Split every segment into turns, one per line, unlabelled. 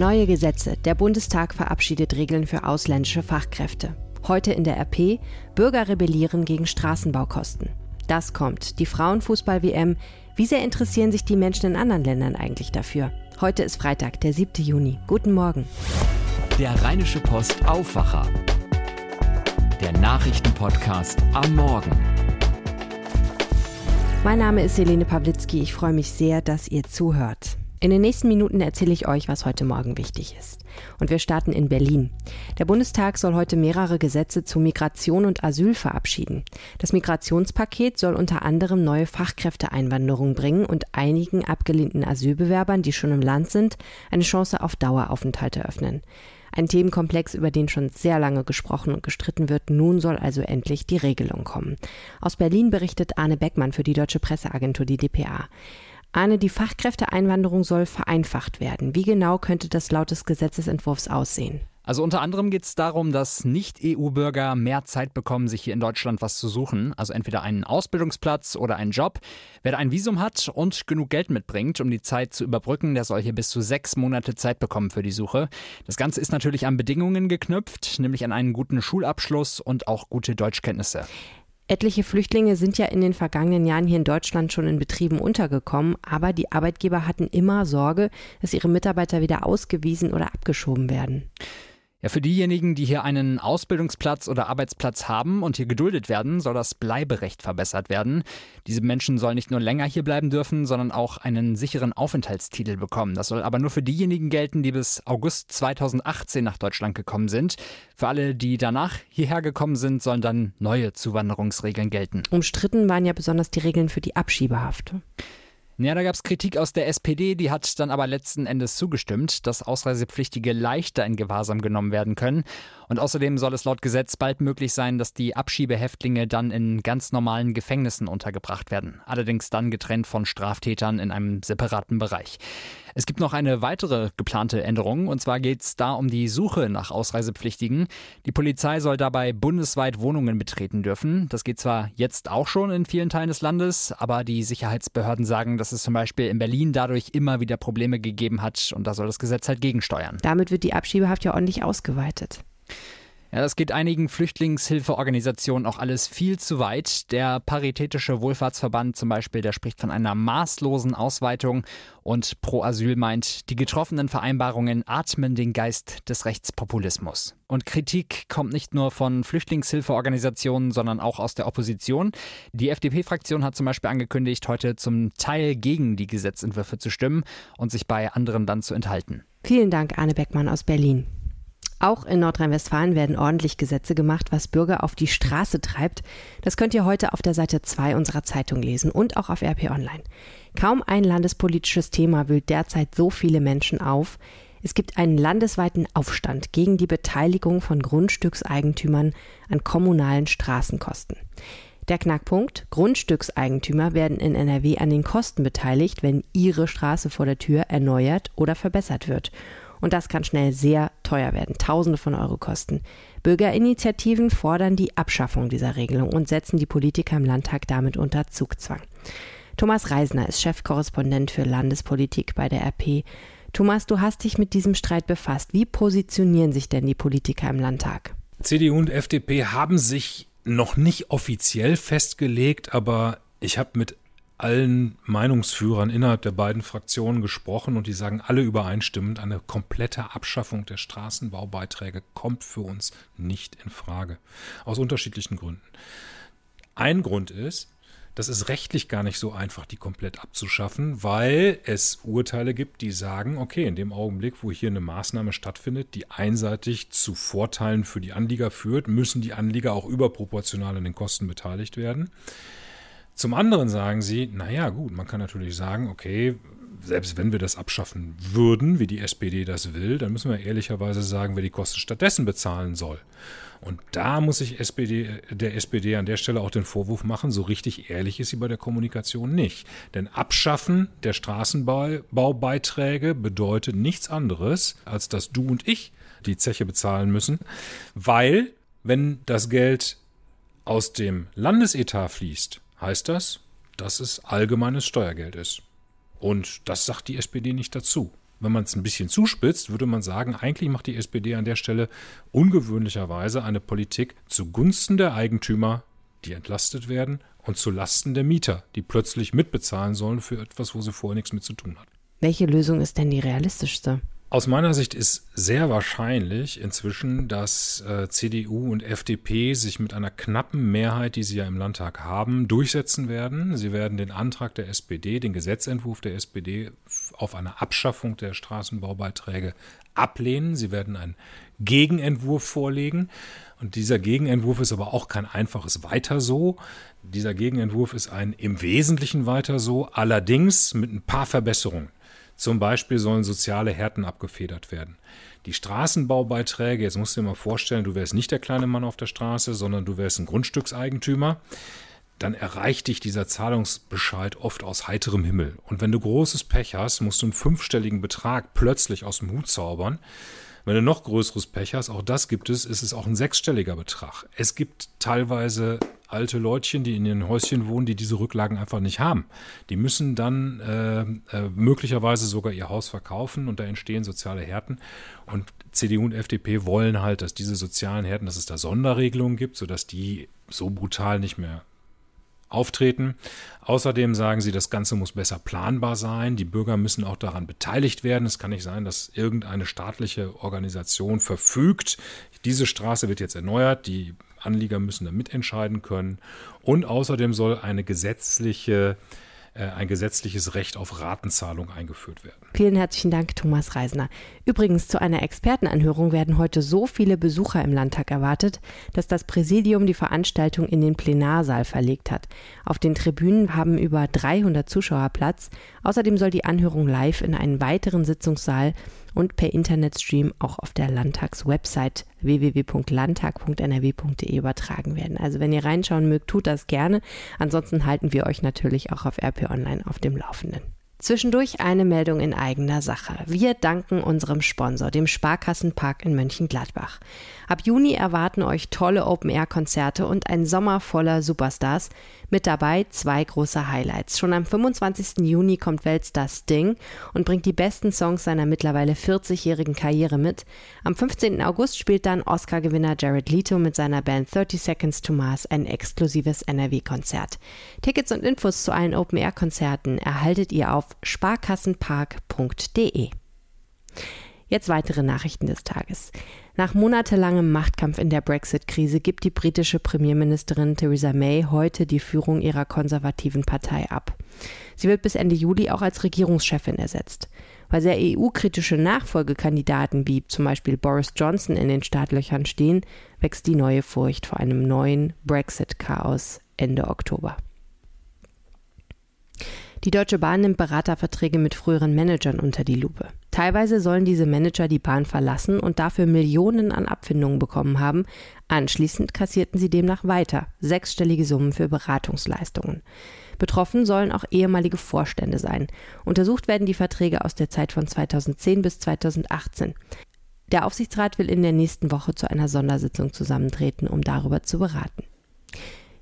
Neue Gesetze. Der Bundestag verabschiedet Regeln für ausländische Fachkräfte. Heute in der RP. Bürger rebellieren gegen Straßenbaukosten. Das kommt. Die Frauenfußball-WM. Wie sehr interessieren sich die Menschen in anderen Ländern eigentlich dafür? Heute ist Freitag, der 7. Juni. Guten Morgen.
Der Rheinische Post Aufwacher. Der Nachrichtenpodcast am Morgen.
Mein Name ist Helene Pawlitzki. Ich freue mich sehr, dass ihr zuhört. In den nächsten Minuten erzähle ich euch, was heute Morgen wichtig ist. Und wir starten in Berlin. Der Bundestag soll heute mehrere Gesetze zu Migration und Asyl verabschieden. Das Migrationspaket soll unter anderem neue Fachkräfteeinwanderung bringen und einigen abgelehnten Asylbewerbern, die schon im Land sind, eine Chance auf Daueraufenthalt eröffnen. Ein Themenkomplex, über den schon sehr lange gesprochen und gestritten wird. Nun soll also endlich die Regelung kommen. Aus Berlin berichtet Arne Beckmann für die Deutsche Presseagentur, die DPA. Arne, die Fachkräfteeinwanderung soll vereinfacht werden. Wie genau könnte das laut des Gesetzesentwurfs aussehen?
Also unter anderem geht es darum, dass Nicht-EU-Bürger mehr Zeit bekommen, sich hier in Deutschland was zu suchen. Also entweder einen Ausbildungsplatz oder einen Job. Wer ein Visum hat und genug Geld mitbringt, um die Zeit zu überbrücken, der soll hier bis zu sechs Monate Zeit bekommen für die Suche. Das Ganze ist natürlich an Bedingungen geknüpft, nämlich an einen guten Schulabschluss und auch gute Deutschkenntnisse.
Etliche Flüchtlinge sind ja in den vergangenen Jahren hier in Deutschland schon in Betrieben untergekommen, aber die Arbeitgeber hatten immer Sorge, dass ihre Mitarbeiter wieder ausgewiesen oder abgeschoben werden.
Ja, für diejenigen, die hier einen Ausbildungsplatz oder Arbeitsplatz haben und hier geduldet werden, soll das Bleiberecht verbessert werden. Diese Menschen sollen nicht nur länger hier bleiben dürfen, sondern auch einen sicheren Aufenthaltstitel bekommen. Das soll aber nur für diejenigen gelten, die bis August 2018 nach Deutschland gekommen sind. Für alle, die danach hierher gekommen sind, sollen dann neue Zuwanderungsregeln gelten.
Umstritten waren ja besonders die Regeln für die Abschiebehaft.
Ja, da gab es Kritik aus der SPD, die hat dann aber letzten Endes zugestimmt, dass Ausreisepflichtige leichter in Gewahrsam genommen werden können. Und außerdem soll es laut Gesetz bald möglich sein, dass die Abschiebehäftlinge dann in ganz normalen Gefängnissen untergebracht werden. Allerdings dann getrennt von Straftätern in einem separaten Bereich. Es gibt noch eine weitere geplante Änderung, und zwar geht es da um die Suche nach Ausreisepflichtigen. Die Polizei soll dabei bundesweit Wohnungen betreten dürfen. Das geht zwar jetzt auch schon in vielen Teilen des Landes, aber die Sicherheitsbehörden sagen, dass es zum Beispiel in Berlin dadurch immer wieder Probleme gegeben hat und da soll das Gesetz halt gegensteuern.
Damit wird die Abschiebehaft ja ordentlich ausgeweitet.
Ja, das geht einigen Flüchtlingshilfeorganisationen auch alles viel zu weit. Der Paritätische Wohlfahrtsverband zum Beispiel, der spricht von einer maßlosen Ausweitung und Pro Asyl meint, die getroffenen Vereinbarungen atmen den Geist des Rechtspopulismus. Und Kritik kommt nicht nur von Flüchtlingshilfeorganisationen, sondern auch aus der Opposition. Die FDP-Fraktion hat zum Beispiel angekündigt, heute zum Teil gegen die Gesetzentwürfe zu stimmen und sich bei anderen dann zu enthalten.
Vielen Dank, Arne Beckmann aus Berlin. Auch in Nordrhein-Westfalen werden ordentlich Gesetze gemacht, was Bürger auf die Straße treibt. Das könnt ihr heute auf der Seite 2 unserer Zeitung lesen und auch auf RP Online. Kaum ein landespolitisches Thema wühlt derzeit so viele Menschen auf. Es gibt einen landesweiten Aufstand gegen die Beteiligung von Grundstückseigentümern an kommunalen Straßenkosten. Der Knackpunkt, Grundstückseigentümer werden in NRW an den Kosten beteiligt, wenn ihre Straße vor der Tür erneuert oder verbessert wird. Und das kann schnell sehr teuer werden, Tausende von Euro kosten. Bürgerinitiativen fordern die Abschaffung dieser Regelung und setzen die Politiker im Landtag damit unter Zugzwang. Thomas Reisner ist Chefkorrespondent für Landespolitik bei der RP. Thomas, du hast dich mit diesem Streit befasst. Wie positionieren sich denn die Politiker im Landtag?
CDU und FDP haben sich noch nicht offiziell festgelegt, aber ich habe mit allen Meinungsführern innerhalb der beiden Fraktionen gesprochen und die sagen alle übereinstimmend, eine komplette Abschaffung der Straßenbaubeiträge kommt für uns nicht in Frage. Aus unterschiedlichen Gründen. Ein Grund ist, das ist rechtlich gar nicht so einfach, die komplett abzuschaffen, weil es Urteile gibt, die sagen, okay, in dem Augenblick, wo hier eine Maßnahme stattfindet, die einseitig zu Vorteilen für die Anlieger führt, müssen die Anlieger auch überproportional an den Kosten beteiligt werden. Zum anderen sagen sie, naja gut, man kann natürlich sagen, okay, selbst wenn wir das abschaffen würden, wie die SPD das will, dann müssen wir ehrlicherweise sagen, wer die Kosten stattdessen bezahlen soll. Und da muss ich SPD, der SPD an der Stelle auch den Vorwurf machen, so richtig ehrlich ist sie bei der Kommunikation nicht. Denn Abschaffen der Straßenbaubeiträge bedeutet nichts anderes, als dass du und ich die Zeche bezahlen müssen, weil wenn das Geld aus dem Landesetat fließt, heißt das, dass es allgemeines Steuergeld ist. Und das sagt die SPD nicht dazu. wenn man es ein bisschen zuspitzt, würde man sagen, eigentlich macht die SPD an der Stelle ungewöhnlicherweise eine Politik zugunsten der Eigentümer, die entlastet werden, und zu Lasten der Mieter, die plötzlich mitbezahlen sollen für etwas, wo sie vorher nichts mit zu tun hatten.
Welche Lösung ist denn die realistischste?
Aus meiner Sicht ist sehr wahrscheinlich inzwischen, dass äh, CDU und FDP sich mit einer knappen Mehrheit, die sie ja im Landtag haben, durchsetzen werden. Sie werden den Antrag der SPD, den Gesetzentwurf der SPD auf eine Abschaffung der Straßenbaubeiträge ablehnen. Sie werden einen Gegenentwurf vorlegen. Und dieser Gegenentwurf ist aber auch kein einfaches Weiter so. Dieser Gegenentwurf ist ein im Wesentlichen Weiter so, allerdings mit ein paar Verbesserungen. Zum Beispiel sollen soziale Härten abgefedert werden. Die Straßenbaubeiträge, jetzt musst du dir mal vorstellen, du wärst nicht der kleine Mann auf der Straße, sondern du wärst ein Grundstückseigentümer. Dann erreicht dich dieser Zahlungsbescheid oft aus heiterem Himmel. Und wenn du großes Pech hast, musst du einen fünfstelligen Betrag plötzlich aus dem Hut zaubern. Wenn du noch größeres Pech hast, auch das gibt es, ist es auch ein sechsstelliger Betrag. Es gibt teilweise alte Leutchen, die in ihren Häuschen wohnen, die diese Rücklagen einfach nicht haben. Die müssen dann äh, äh, möglicherweise sogar ihr Haus verkaufen und da entstehen soziale Härten. Und CDU und FDP wollen halt, dass diese sozialen Härten, dass es da Sonderregelungen gibt, sodass die so brutal nicht mehr auftreten. Außerdem sagen sie, das Ganze muss besser planbar sein. Die Bürger müssen auch daran beteiligt werden. Es kann nicht sein, dass irgendeine staatliche Organisation verfügt, diese Straße wird jetzt erneuert, die Anlieger müssen da mitentscheiden können. Und außerdem soll eine gesetzliche äh, ein gesetzliches Recht auf Ratenzahlung eingeführt werden.
Vielen herzlichen Dank, Thomas Reisner. Übrigens, zu einer Expertenanhörung werden heute so viele Besucher im Landtag erwartet, dass das Präsidium die Veranstaltung in den Plenarsaal verlegt hat. Auf den Tribünen haben über 300 Zuschauer Platz. Außerdem soll die Anhörung live in einen weiteren Sitzungssaal und per Internetstream auch auf der Landtagswebsite www.landtag.nrw.de übertragen werden. Also wenn ihr reinschauen mögt, tut das gerne. Ansonsten halten wir euch natürlich auch auf RP Online auf dem Laufenden. Zwischendurch eine Meldung in eigener Sache. Wir danken unserem Sponsor, dem Sparkassenpark in Mönchengladbach. Ab Juni erwarten euch tolle Open-Air-Konzerte und ein Sommer voller Superstars. Mit dabei zwei große Highlights. Schon am 25. Juni kommt Weltstar Sting und bringt die besten Songs seiner mittlerweile 40-jährigen Karriere mit. Am 15. August spielt dann Oscar-Gewinner Jared Leto mit seiner Band 30 Seconds to Mars ein exklusives NRW-Konzert. Tickets und Infos zu allen Open-Air-Konzerten erhaltet ihr auf sparkassenpark.de. Jetzt weitere Nachrichten des Tages. Nach monatelangem Machtkampf in der Brexit-Krise gibt die britische Premierministerin Theresa May heute die Führung ihrer konservativen Partei ab. Sie wird bis Ende Juli auch als Regierungschefin ersetzt. Weil sehr EU-kritische Nachfolgekandidaten wie zum Beispiel Boris Johnson in den Startlöchern stehen, wächst die neue Furcht vor einem neuen Brexit-Chaos Ende Oktober. Die Deutsche Bahn nimmt Beraterverträge mit früheren Managern unter die Lupe. Teilweise sollen diese Manager die Bahn verlassen und dafür Millionen an Abfindungen bekommen haben. Anschließend kassierten sie demnach weiter sechsstellige Summen für Beratungsleistungen. Betroffen sollen auch ehemalige Vorstände sein. Untersucht werden die Verträge aus der Zeit von 2010 bis 2018. Der Aufsichtsrat will in der nächsten Woche zu einer Sondersitzung zusammentreten, um darüber zu beraten.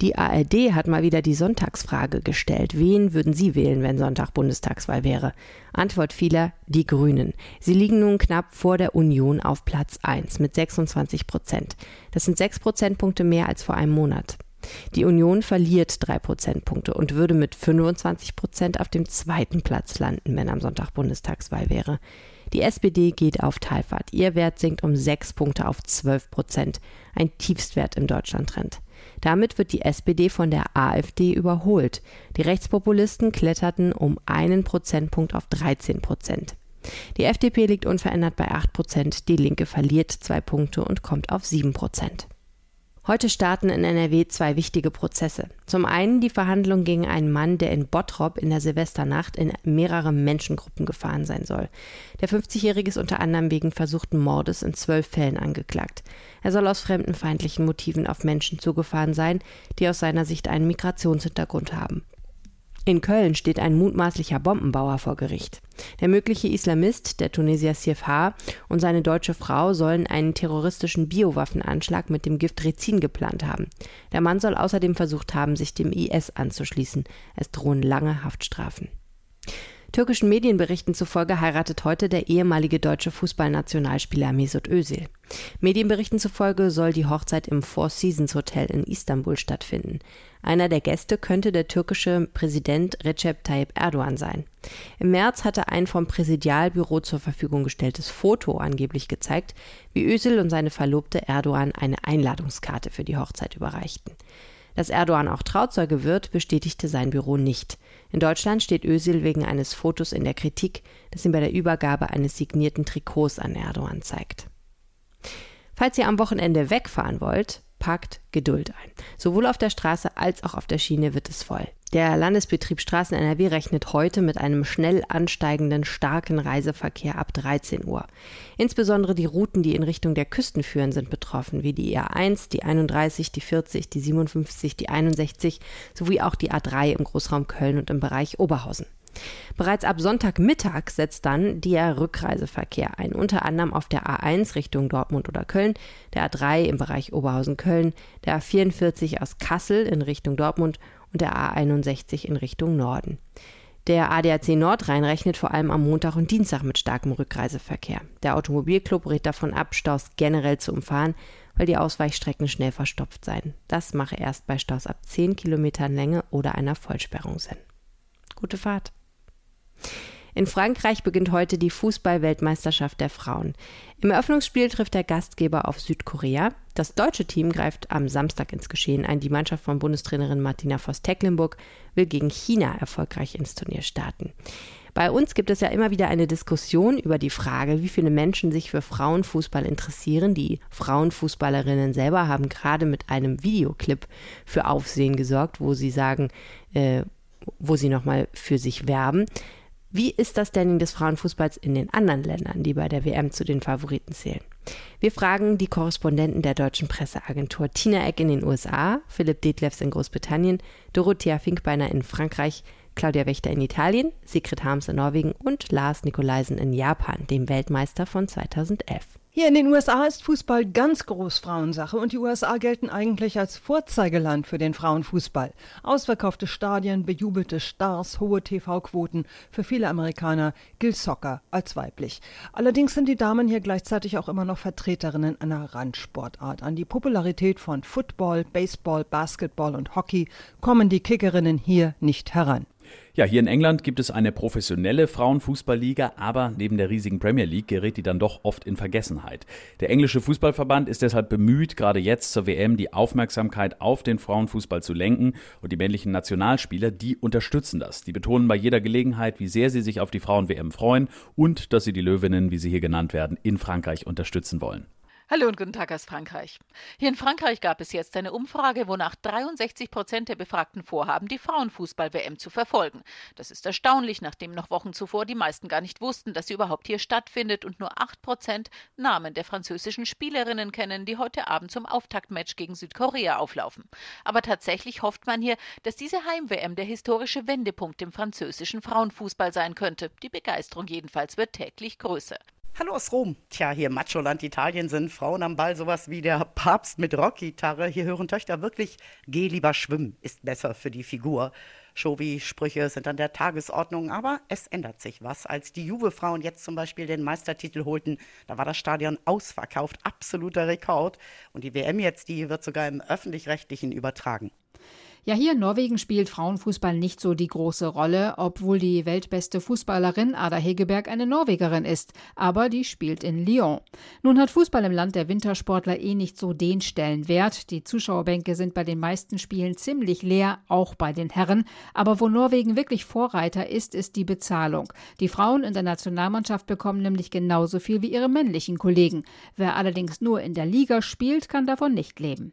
Die ARD hat mal wieder die Sonntagsfrage gestellt. Wen würden Sie wählen, wenn Sonntag Bundestagswahl wäre? Antwort vieler, die Grünen. Sie liegen nun knapp vor der Union auf Platz 1 mit 26 Prozent. Das sind sechs Prozentpunkte mehr als vor einem Monat. Die Union verliert drei Prozentpunkte und würde mit 25 Prozent auf dem zweiten Platz landen, wenn am Sonntag Bundestagswahl wäre. Die SPD geht auf Talfahrt. Ihr Wert sinkt um sechs Punkte auf 12 Prozent. Ein Tiefstwert im Deutschlandtrend. Damit wird die SPD von der AfD überholt. Die Rechtspopulisten kletterten um einen Prozentpunkt auf 13 Prozent. Die FDP liegt unverändert bei 8 Prozent, die Linke verliert zwei Punkte und kommt auf 7 Prozent. Heute starten in NRW zwei wichtige Prozesse. Zum einen die Verhandlung gegen einen Mann, der in Bottrop in der Silvesternacht in mehrere Menschengruppen gefahren sein soll. Der 50-Jährige ist unter anderem wegen versuchten Mordes in zwölf Fällen angeklagt. Er soll aus fremdenfeindlichen Motiven auf Menschen zugefahren sein, die aus seiner Sicht einen Migrationshintergrund haben. In Köln steht ein mutmaßlicher Bombenbauer vor Gericht. Der mögliche Islamist, der Tunesier Sirf H. und seine deutsche Frau sollen einen terroristischen Biowaffenanschlag mit dem Gift Rezin geplant haben. Der Mann soll außerdem versucht haben, sich dem IS anzuschließen. Es drohen lange Haftstrafen. Türkischen Medienberichten zufolge heiratet heute der ehemalige deutsche Fußballnationalspieler Mesut Özil. Medienberichten zufolge soll die Hochzeit im Four Seasons Hotel in Istanbul stattfinden. Einer der Gäste könnte der türkische Präsident Recep Tayyip Erdogan sein. Im März hatte ein vom Präsidialbüro zur Verfügung gestelltes Foto angeblich gezeigt, wie Özil und seine Verlobte Erdogan eine Einladungskarte für die Hochzeit überreichten. Dass Erdogan auch Trauzeuge wird, bestätigte sein Büro nicht. In Deutschland steht Özil wegen eines Fotos in der Kritik, das ihn bei der Übergabe eines signierten Trikots an Erdogan zeigt. Falls ihr am Wochenende wegfahren wollt, packt Geduld ein. Sowohl auf der Straße als auch auf der Schiene wird es voll. Der Landesbetrieb Straßen NRW rechnet heute mit einem schnell ansteigenden starken Reiseverkehr ab 13 Uhr. Insbesondere die Routen, die in Richtung der Küsten führen, sind betroffen, wie die R1, die 31, die 40, die 57, die 61 sowie auch die A3 im Großraum Köln und im Bereich Oberhausen. Bereits ab Sonntagmittag setzt dann der Rückreiseverkehr ein, unter anderem auf der A1 Richtung Dortmund oder Köln, der A3 im Bereich Oberhausen-Köln, der A44 aus Kassel in Richtung Dortmund und der A61 in Richtung Norden. Der ADAC Nordrhein rechnet vor allem am Montag und Dienstag mit starkem Rückreiseverkehr. Der Automobilclub rät davon ab, Staus generell zu umfahren, weil die Ausweichstrecken schnell verstopft seien. Das mache erst bei Staus ab 10 Kilometern Länge oder einer Vollsperrung Sinn. Gute Fahrt! In Frankreich beginnt heute die Fußball-Weltmeisterschaft der Frauen. Im Eröffnungsspiel trifft der Gastgeber auf Südkorea. Das deutsche Team greift am Samstag ins Geschehen ein. Die Mannschaft von Bundestrainerin Martina Voss-Tecklenburg will gegen China erfolgreich ins Turnier starten. Bei uns gibt es ja immer wieder eine Diskussion über die Frage, wie viele Menschen sich für Frauenfußball interessieren. Die Frauenfußballerinnen selber haben gerade mit einem Videoclip für Aufsehen gesorgt, wo sie sagen, äh, wo sie nochmal für sich werben. Wie ist das Standing des Frauenfußballs in den anderen Ländern, die bei der WM zu den Favoriten zählen? Wir fragen die Korrespondenten der deutschen Presseagentur Tina Eck in den USA, Philipp Detlefs in Großbritannien, Dorothea Finkbeiner in Frankreich, Claudia Wächter in Italien, Sigrid Harms in Norwegen und Lars Nikolaisen in Japan, dem Weltmeister von 2011.
Hier in den USA ist Fußball ganz groß Frauensache und die USA gelten eigentlich als Vorzeigeland für den Frauenfußball. Ausverkaufte Stadien, bejubelte Stars, hohe TV-Quoten. Für viele Amerikaner gilt Soccer als weiblich. Allerdings sind die Damen hier gleichzeitig auch immer noch Vertreterinnen einer Randsportart. An die Popularität von Football, Baseball, Basketball und Hockey kommen die Kickerinnen hier nicht heran.
Ja, hier in England gibt es eine professionelle Frauenfußballliga, aber neben der riesigen Premier League gerät die dann doch oft in Vergessenheit. Der englische Fußballverband ist deshalb bemüht, gerade jetzt zur WM die Aufmerksamkeit auf den Frauenfußball zu lenken und die männlichen Nationalspieler, die unterstützen das. Die betonen bei jeder Gelegenheit, wie sehr sie sich auf die Frauen-WM freuen und dass sie die Löwinnen, wie sie hier genannt werden, in Frankreich unterstützen wollen.
Hallo und guten Tag aus Frankreich. Hier in Frankreich gab es jetzt eine Umfrage, wonach 63 Prozent der Befragten vorhaben, die Frauenfußball-WM zu verfolgen. Das ist erstaunlich, nachdem noch Wochen zuvor die meisten gar nicht wussten, dass sie überhaupt hier stattfindet und nur 8 Prozent Namen der französischen Spielerinnen kennen, die heute Abend zum Auftaktmatch gegen Südkorea auflaufen. Aber tatsächlich hofft man hier, dass diese Heim-WM der historische Wendepunkt im französischen Frauenfußball sein könnte. Die Begeisterung jedenfalls wird täglich größer.
Hallo aus Rom. Tja, hier Macho-Land Italien sind Frauen am Ball sowas wie der Papst mit Rockgitarre. Hier hören Töchter wirklich, geh lieber schwimmen, ist besser für die Figur. Showy-Sprüche sind an der Tagesordnung, aber es ändert sich was. Als die Juve-Frauen jetzt zum Beispiel den Meistertitel holten, da war das Stadion ausverkauft, absoluter Rekord. Und die WM jetzt, die wird sogar im öffentlich-rechtlichen übertragen.
Ja, hier in Norwegen spielt Frauenfußball nicht so die große Rolle, obwohl die weltbeste Fußballerin Ada Hegeberg eine Norwegerin ist. Aber die spielt in Lyon. Nun hat Fußball im Land der Wintersportler eh nicht so den Stellenwert. Die Zuschauerbänke sind bei den meisten Spielen ziemlich leer, auch bei den Herren. Aber wo Norwegen wirklich Vorreiter ist, ist die Bezahlung. Die Frauen in der Nationalmannschaft bekommen nämlich genauso viel wie ihre männlichen Kollegen. Wer allerdings nur in der Liga spielt, kann davon nicht leben.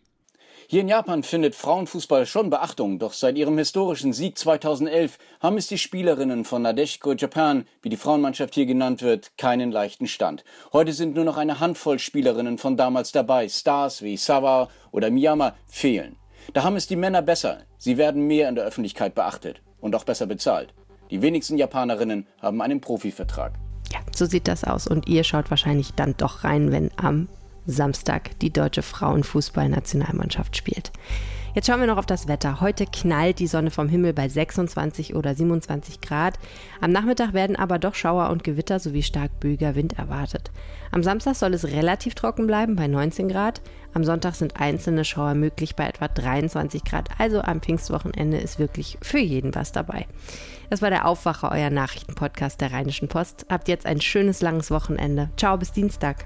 Hier in Japan findet Frauenfußball schon Beachtung, doch seit ihrem historischen Sieg 2011 haben es die Spielerinnen von Nadeshiko Japan, wie die Frauenmannschaft hier genannt wird, keinen leichten Stand. Heute sind nur noch eine Handvoll Spielerinnen von damals dabei. Stars wie Sawa oder Miyama fehlen. Da haben es die Männer besser. Sie werden mehr in der Öffentlichkeit beachtet und auch besser bezahlt. Die wenigsten Japanerinnen haben einen Profivertrag.
Ja, so sieht das aus. Und ihr schaut wahrscheinlich dann doch rein, wenn am Samstag die deutsche Frauenfußballnationalmannschaft spielt. Jetzt schauen wir noch auf das Wetter. Heute knallt die Sonne vom Himmel bei 26 oder 27 Grad. Am Nachmittag werden aber doch Schauer und Gewitter sowie stark böiger Wind erwartet. Am Samstag soll es relativ trocken bleiben bei 19 Grad. Am Sonntag sind einzelne Schauer möglich bei etwa 23 Grad. Also am Pfingstwochenende ist wirklich für jeden was dabei. Das war der Aufwacher, euer Nachrichtenpodcast der Rheinischen Post. Habt jetzt ein schönes langes Wochenende. Ciao, bis Dienstag.